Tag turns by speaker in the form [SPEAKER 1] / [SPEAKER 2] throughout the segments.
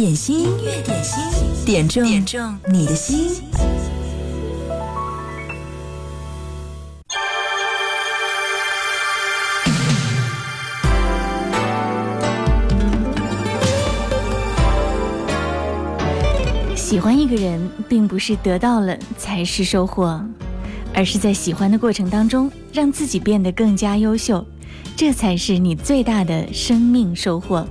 [SPEAKER 1] 点心，音乐点心，点中点中你的心。喜欢一个人，并不是得到了才是收获，而是在喜欢的过程当中，让自己变得更加优秀，这才是你最大的生命收获。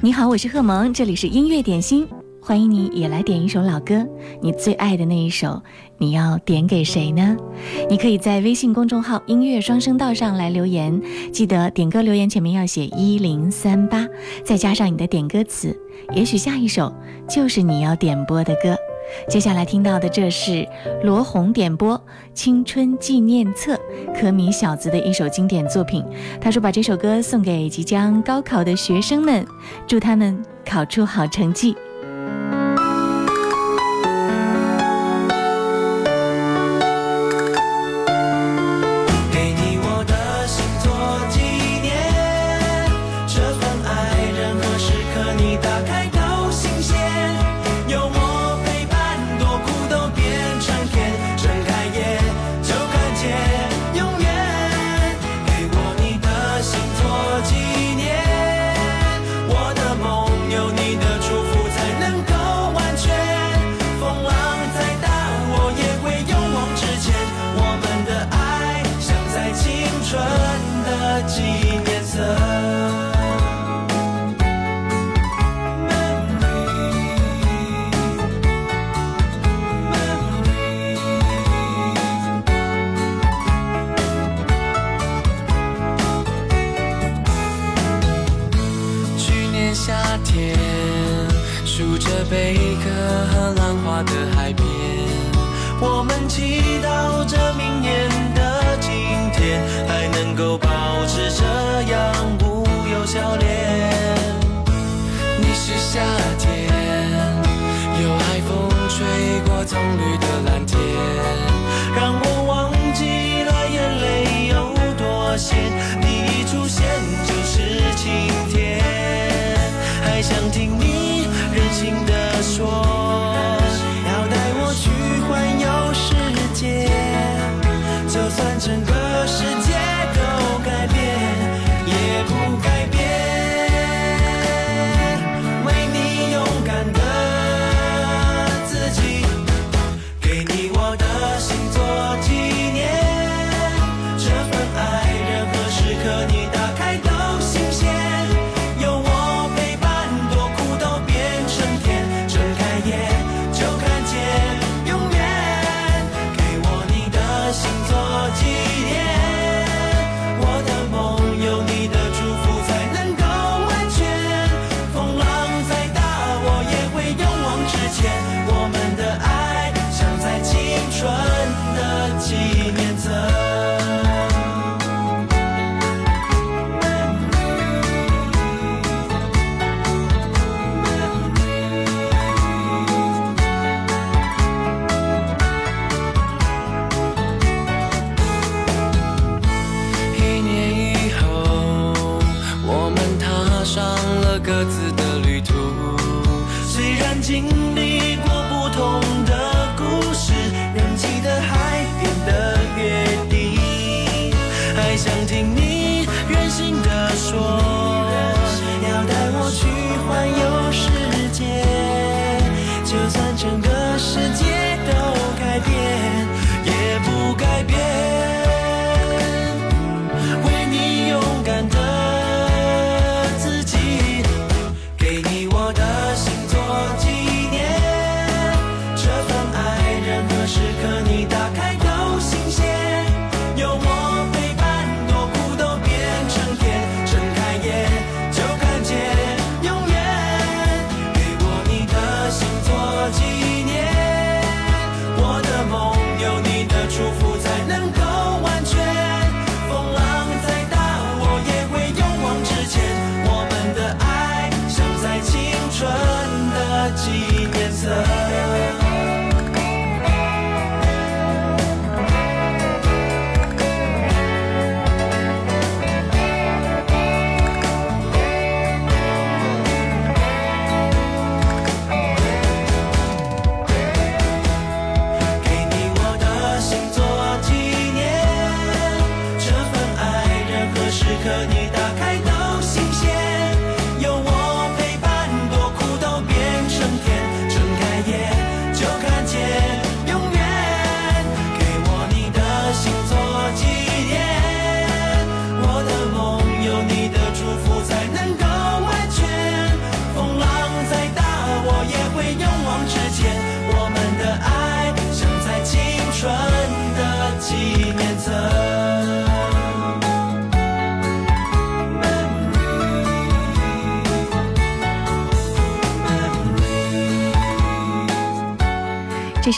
[SPEAKER 1] 你好，我是贺萌，这里是音乐点心，欢迎你也来点一首老歌，你最爱的那一首，你要点给谁呢？你可以在微信公众号“音乐双声道”上来留言，记得点歌留言前面要写一零三八，再加上你的点歌词，也许下一首就是你要点播的歌。接下来听到的，这是罗红点播《青春纪念册》，可米小子的一首经典作品。他说：“把这首歌送给即将高考的学生们，祝他们考出好成绩。”
[SPEAKER 2] 绿
[SPEAKER 1] 的蓝天让我忘记了眼泪有多咸。你一出现就
[SPEAKER 2] 是
[SPEAKER 1] 晴天还想听你任性的说要带我去环游世界。就算整个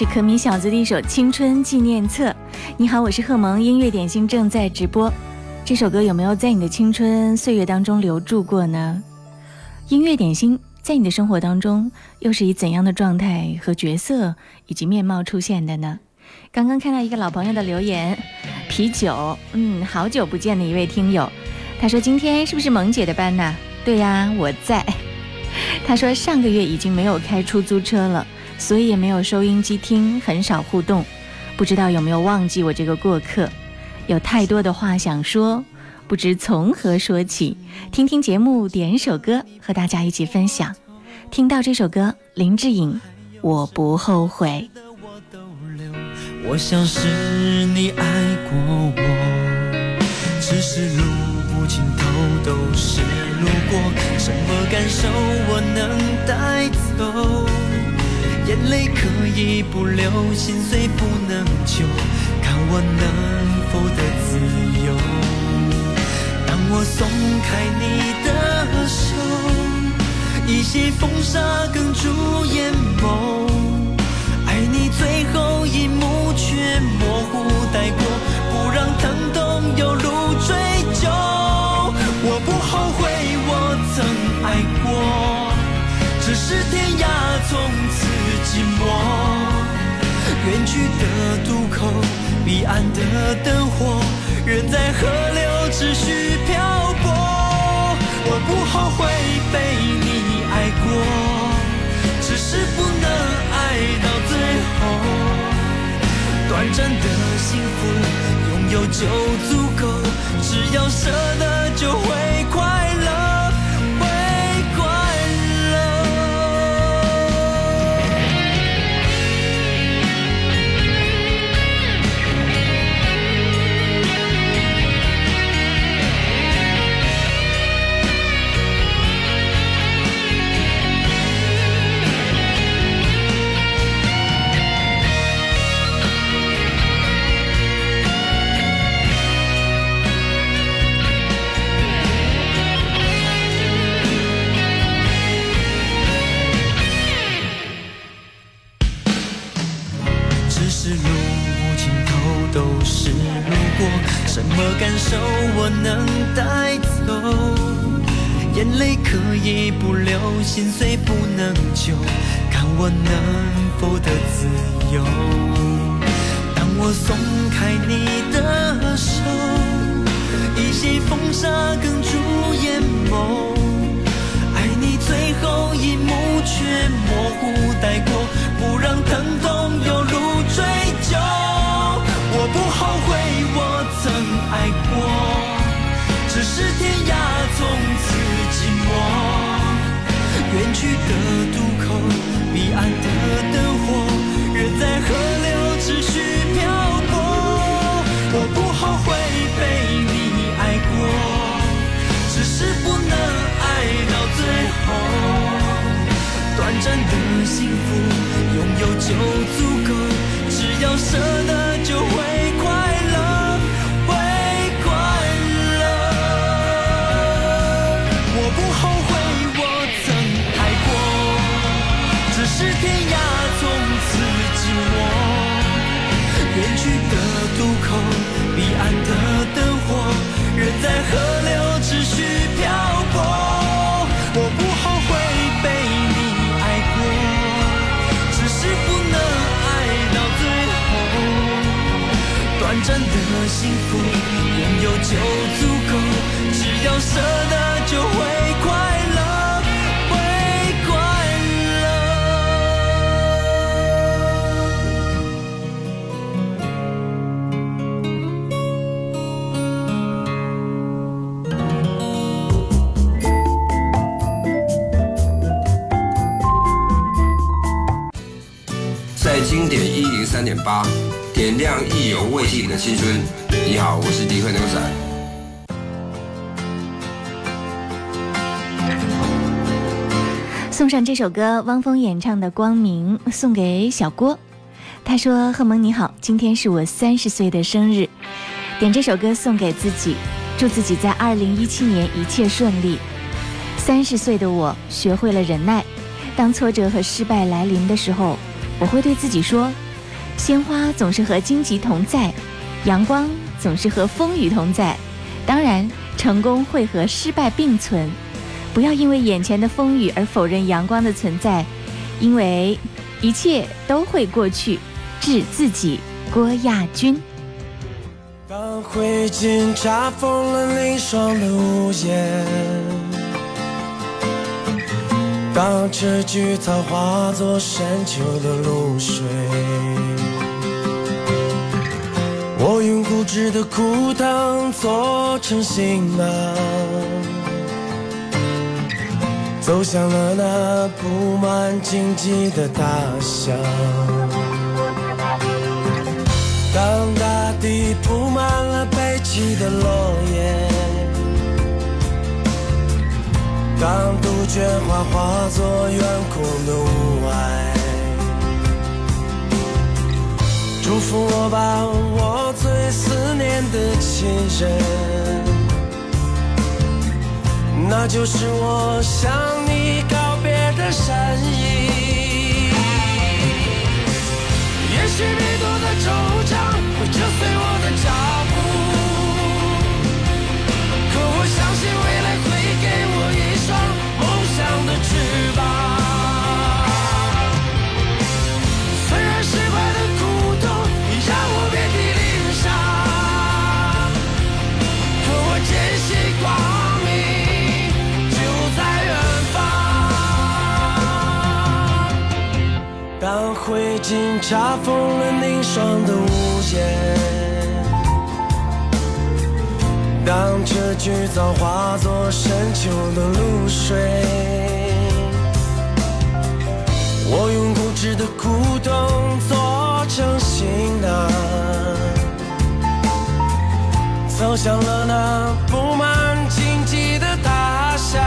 [SPEAKER 2] 可米小子的一首《青春纪念册》。你好，我是贺萌，音乐点心正在直播。这首歌有没有在你的青春岁月当中留住过呢？音乐点心在你的生活当中又是以怎样的状态和角色以及面貌出现的呢？刚刚看到一个老朋友的留言，啤酒，嗯，好久不见的一位听友，他说今天是不是萌姐的班呢？对呀，我在。他说上个月已经没有开出租车了，所以也没有收音机听，很少互动，不知道有没有忘记我这个过客。有太多的话想说，不知从何说起。听听节目，点首歌和大家一起分享。听到这首歌，林志颖，我不后悔。
[SPEAKER 1] 我想是你爱过我，只是路不尽头都是路过，什么感受我能带走？眼泪可以不流，心碎不能救，看我能否得自由。当我松开你的手，一些风沙哽住眼眸。爱你最后一幕却模糊带过，不让疼痛有路追究。我不后悔我曾爱过，只是天涯从此。远去的渡口，彼岸的灯火，人在河流持续漂泊。我不后悔被你爱过，只是不能爱到最后。短暂的幸福，拥有就足够，只要舍得就会快感受我能带走，眼泪可以不流。心碎不能救，看我能否得自由。当我松开你的手，一些风沙哽住眼眸。爱你最后一幕却模糊带过，不让疼痛有爱过，只是天涯从此寂寞。远去的渡口，彼岸的灯火，人在河流持续漂泊。我不后悔被你爱过，只是不能爱到最后。短暂的幸福，拥有就足够，只要舍得
[SPEAKER 2] 上这首歌，汪峰演唱的《光明》，送给小郭。他说：“贺蒙你好，今天是我三十岁的生日，点这首歌送给自己，祝自己在二零一七年一切顺利。三十岁的我学会了忍耐，当挫折和失败来临的时候。”我会对自己说：鲜花总是和荆棘同在，阳光总是和风雨同在，当然，成功会和失败并存。不要因为眼前的风雨而否认阳光的存在，因为一切都会过去。致自己，郭亚军。
[SPEAKER 3] 当灰烬查封了凝霜的屋檐，当这菊草化作深秋的露水，我用固执的枯藤做成行囊。走向了那布满荆棘的大象。当大地铺满了悲泣的落叶，当杜鹃花化作远空的雾霭，祝福我吧，我最思念的亲人。那就是我向你告别的身影。也许迷途的惆已经查封了凝霜的屋檐，当这句早化作深秋的露水，我用固执的古董做成行囊，走向了那布满荆棘的大厦。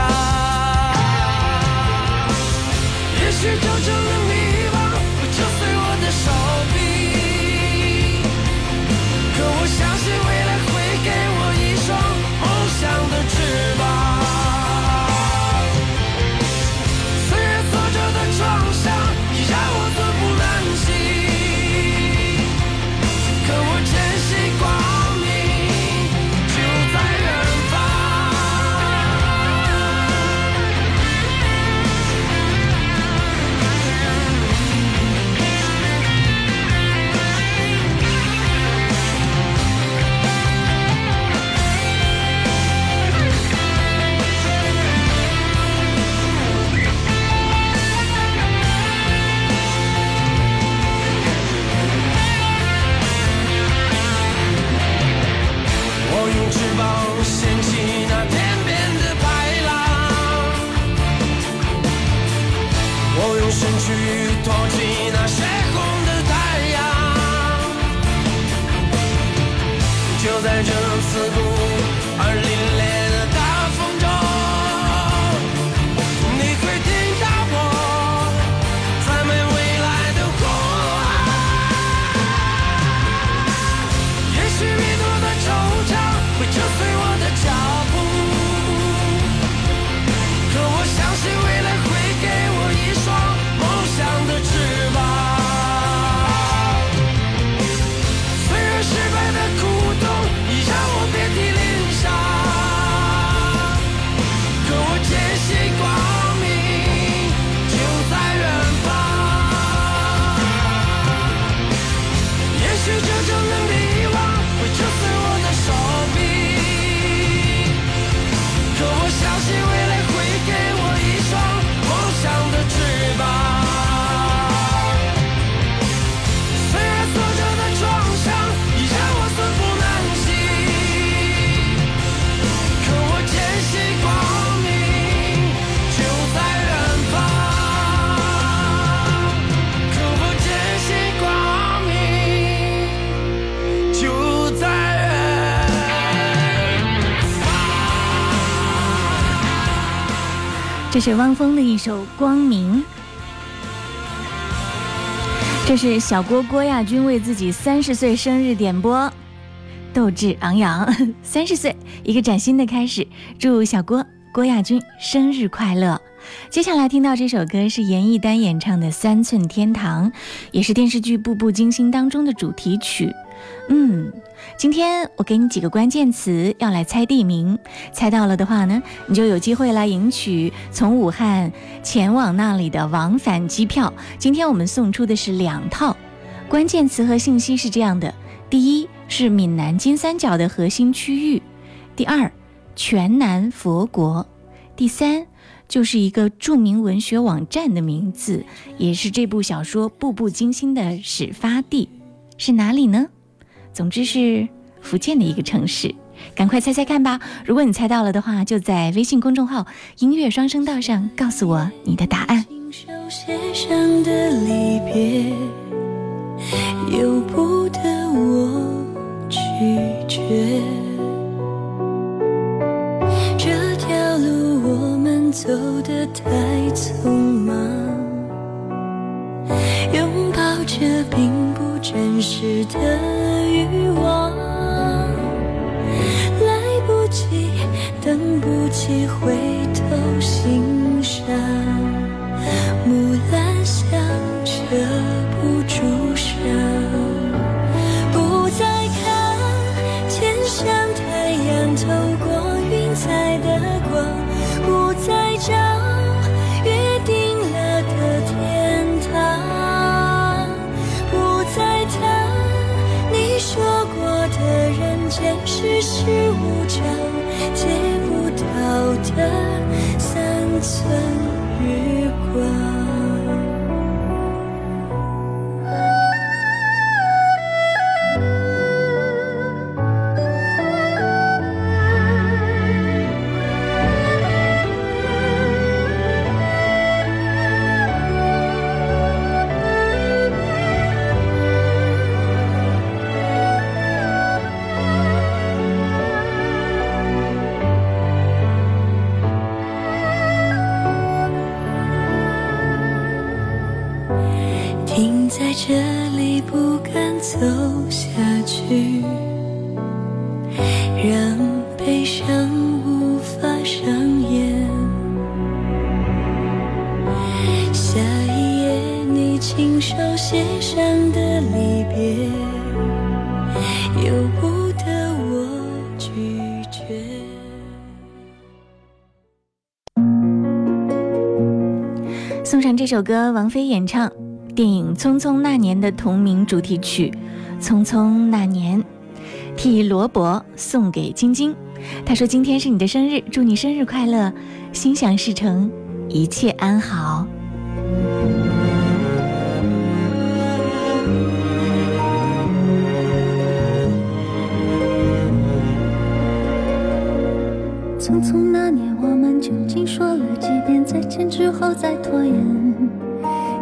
[SPEAKER 3] 也许就成
[SPEAKER 2] 这是汪峰的一首《光明》，这是小郭郭亚军为自己三十岁生日点播，斗志昂扬，三十岁一个崭新的开始，祝小郭郭亚军生日快乐！接下来听到这首歌是严艺丹演唱的《三寸天堂》，也是电视剧《步步惊心》当中的主题曲。嗯，今天我给你几个关键词，要来猜地名。猜到了的话呢，你就有机会来赢取从武汉前往那里的往返机票。今天我们送出的是两套。关键词和信息是这样的：第一是闽南金三角的核心区域；第二，全南佛国；第三。就是一个著名文学网站的名字，也是这部小说《步步惊心》的始发地，是哪里呢？总之是福建的一个城市，赶快猜猜看吧！如果你猜到了的话，就在微信公众号“音乐双声道”上告诉我你的答案。由不得我拒绝。这条路我们走得太匆忙，拥抱着并不真实的欲望，来不及，等不及回头欣赏，木兰香遮不住伤，的三寸首歌王菲演唱，电影《匆匆那年》的同名主题曲《匆匆那年》，替罗伯送给晶晶。他说：“今天是你的生日，祝你生日快乐，心想事成，一切安好。”
[SPEAKER 4] 匆匆那年，我们究竟说了几遍再见之后再拖延？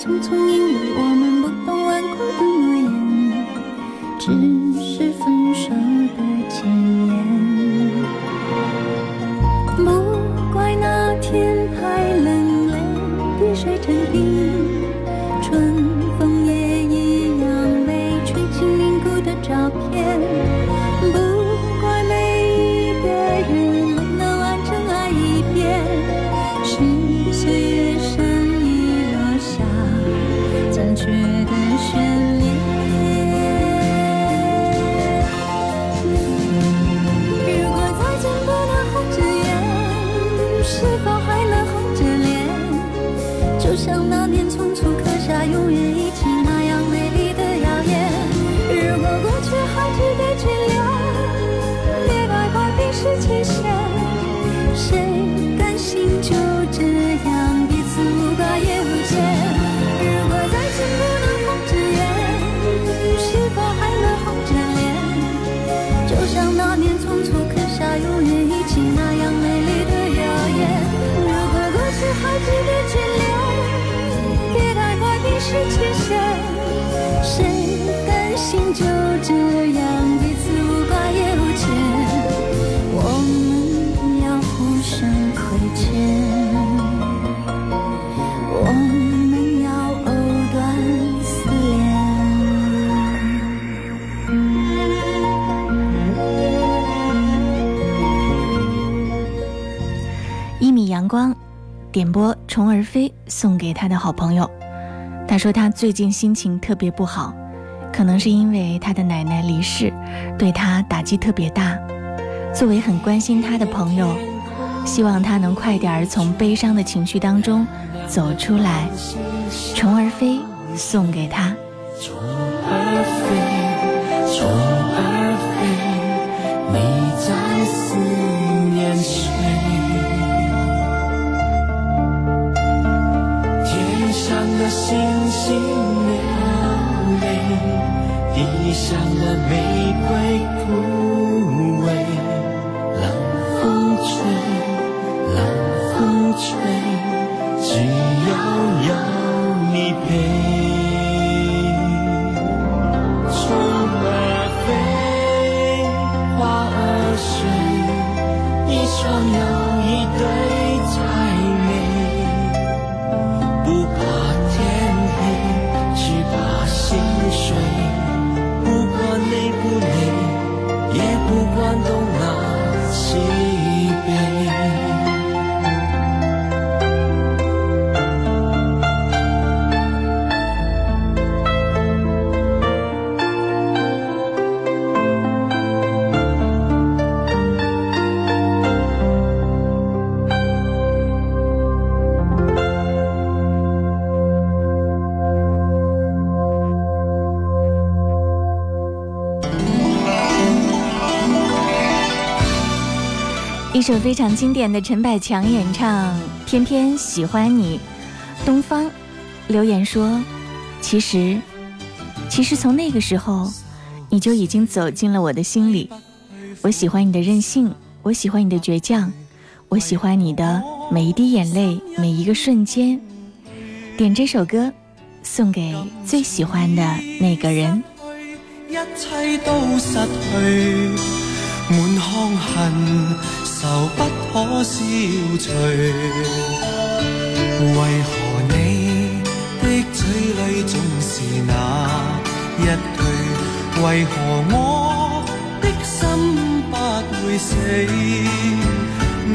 [SPEAKER 4] 匆匆因为我们不懂顽固的诺言只是分手的前言不怪那天太冷泪滴水成冰春风也一样没吹进凝固的照片不怪每一个人没能完整爱
[SPEAKER 2] 一遍。点播《虫儿飞》送给他的好朋友。他说他最近心情特别不好，可能是因为他的奶奶离世，对他打击特别大。作为很关心他的朋友，希望他能快点儿从悲伤的情绪当中走出来。《虫儿飞》送给他。
[SPEAKER 1] 虫儿飞，虫地上的玫瑰枯萎。冷风吹，冷风吹，只要有你陪。虫儿飞，花儿睡，一双又一
[SPEAKER 2] 首非常经典的陈百强演唱《偏偏喜欢你》，东方留言说：“其实，其实从那个时候，你就已经走进了我的心里。我喜欢你的任性，我喜欢你的倔强，我喜欢你的每一滴眼泪，每一个瞬间。”点这首歌，送给最喜欢的那个人。
[SPEAKER 1] 一切都失去，滿腔恨愁不可消除。為何你的嘴裏總是那一句？為何我的心不會死？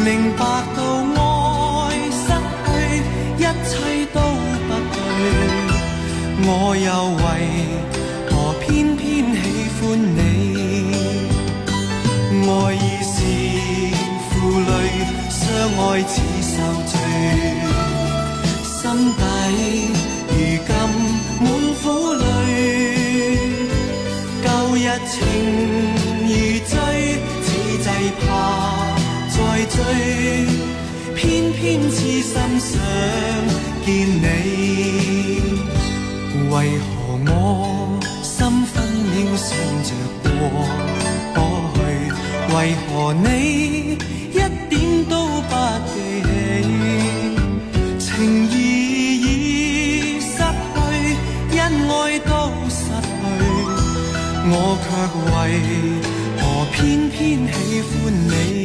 [SPEAKER 1] 明白到愛失去，一切都不對。我又為相爱似受罪，心底如今满苦泪。旧日情如醉，此际怕再追，偏偏痴偏偏喜欢你？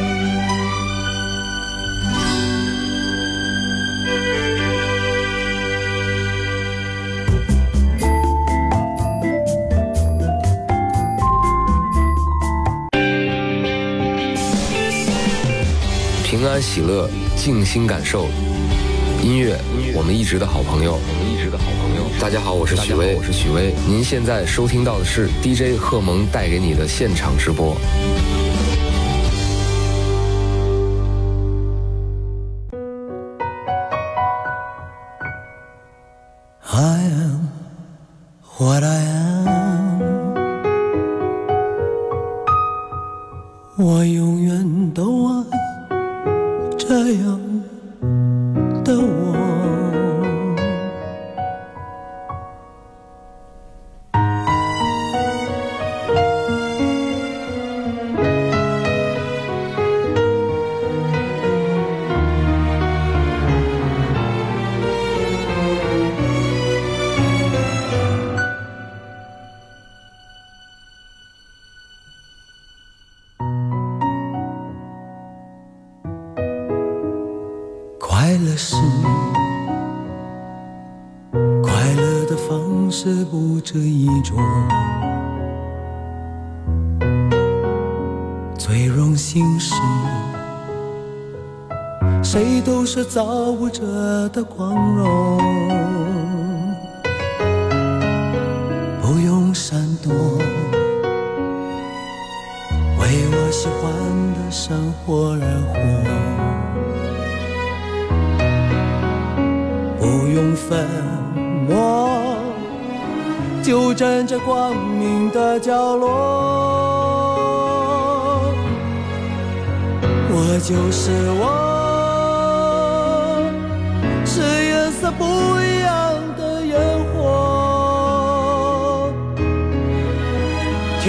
[SPEAKER 5] 平安喜乐，静心感受音乐，我们一直的好朋友。我们一直的好朋友。大家好，我是许巍，我是许巍。您现在收听到的是 DJ 贺蒙带给你的现场直播。
[SPEAKER 1] 者的光荣，不用闪躲，为我喜欢的生活而活。不用粉墨，就站在光明的角落。我就是我，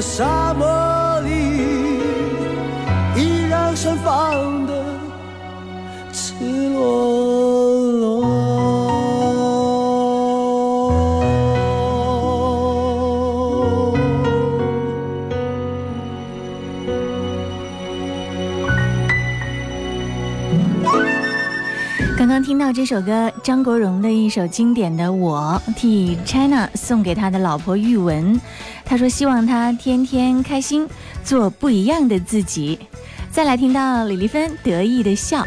[SPEAKER 1] 沙漠里，依然盛放的赤裸裸。
[SPEAKER 2] 刚刚听到这首歌，张国荣的一首经典的《我》，替 China 送给他的老婆玉文。他说希望他天天开心，做不一样的自己。再来听到李丽芬得意的笑。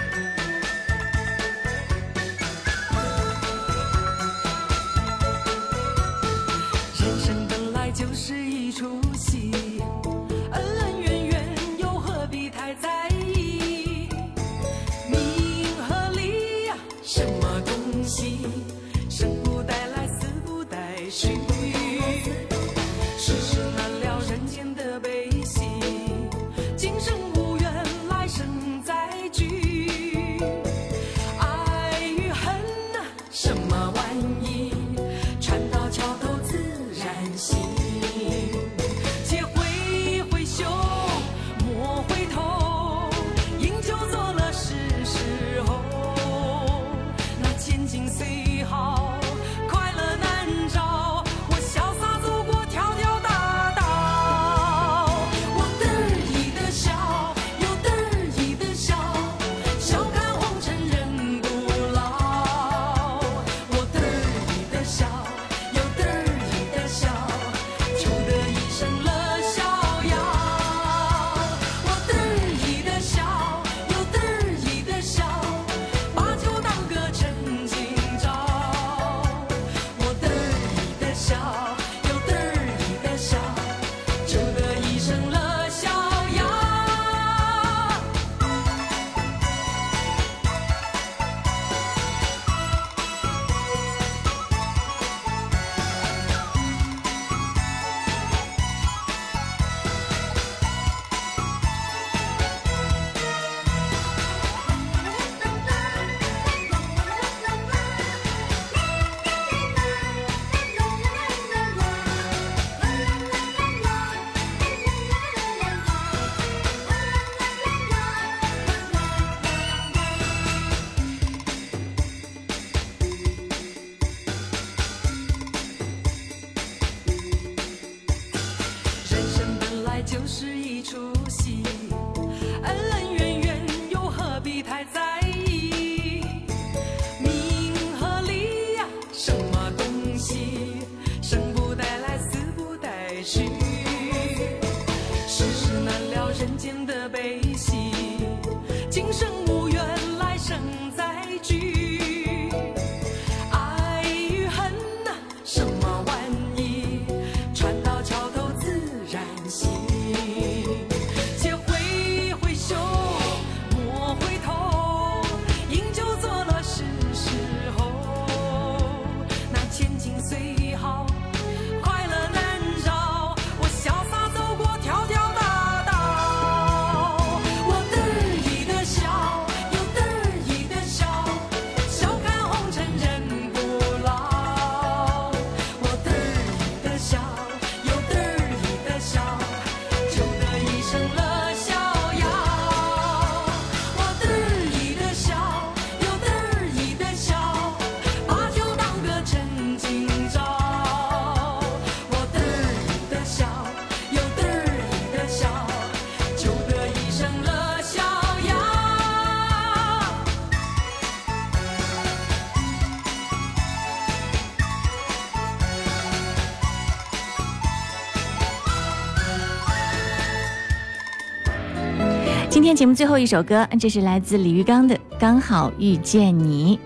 [SPEAKER 2] 今天节目最后一首歌，这是来自李玉刚的《刚好遇见你》。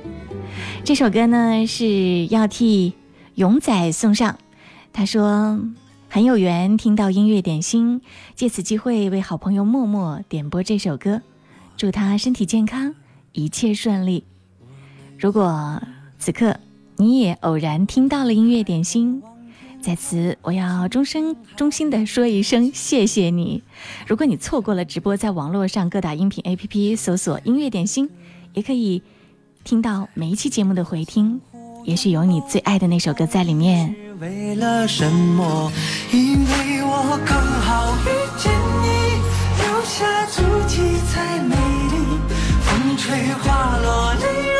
[SPEAKER 2] 这首歌呢是要替勇仔送上，他说很有缘听到音乐点心，借此机会为好朋友默默点播这首歌，祝他身体健康，一切顺利。如果此刻你也偶然听到了音乐点心。在此，我要衷心衷心的说一声谢谢你。如果你错过了直播，在网络上各大音频 APP 搜索“音乐点心”，也可以听到每一期节目的回听，也许有你最爱的那首歌在里面。
[SPEAKER 1] 为了什么？因为我刚好遇见你，留下足迹才美丽。风吹花落泪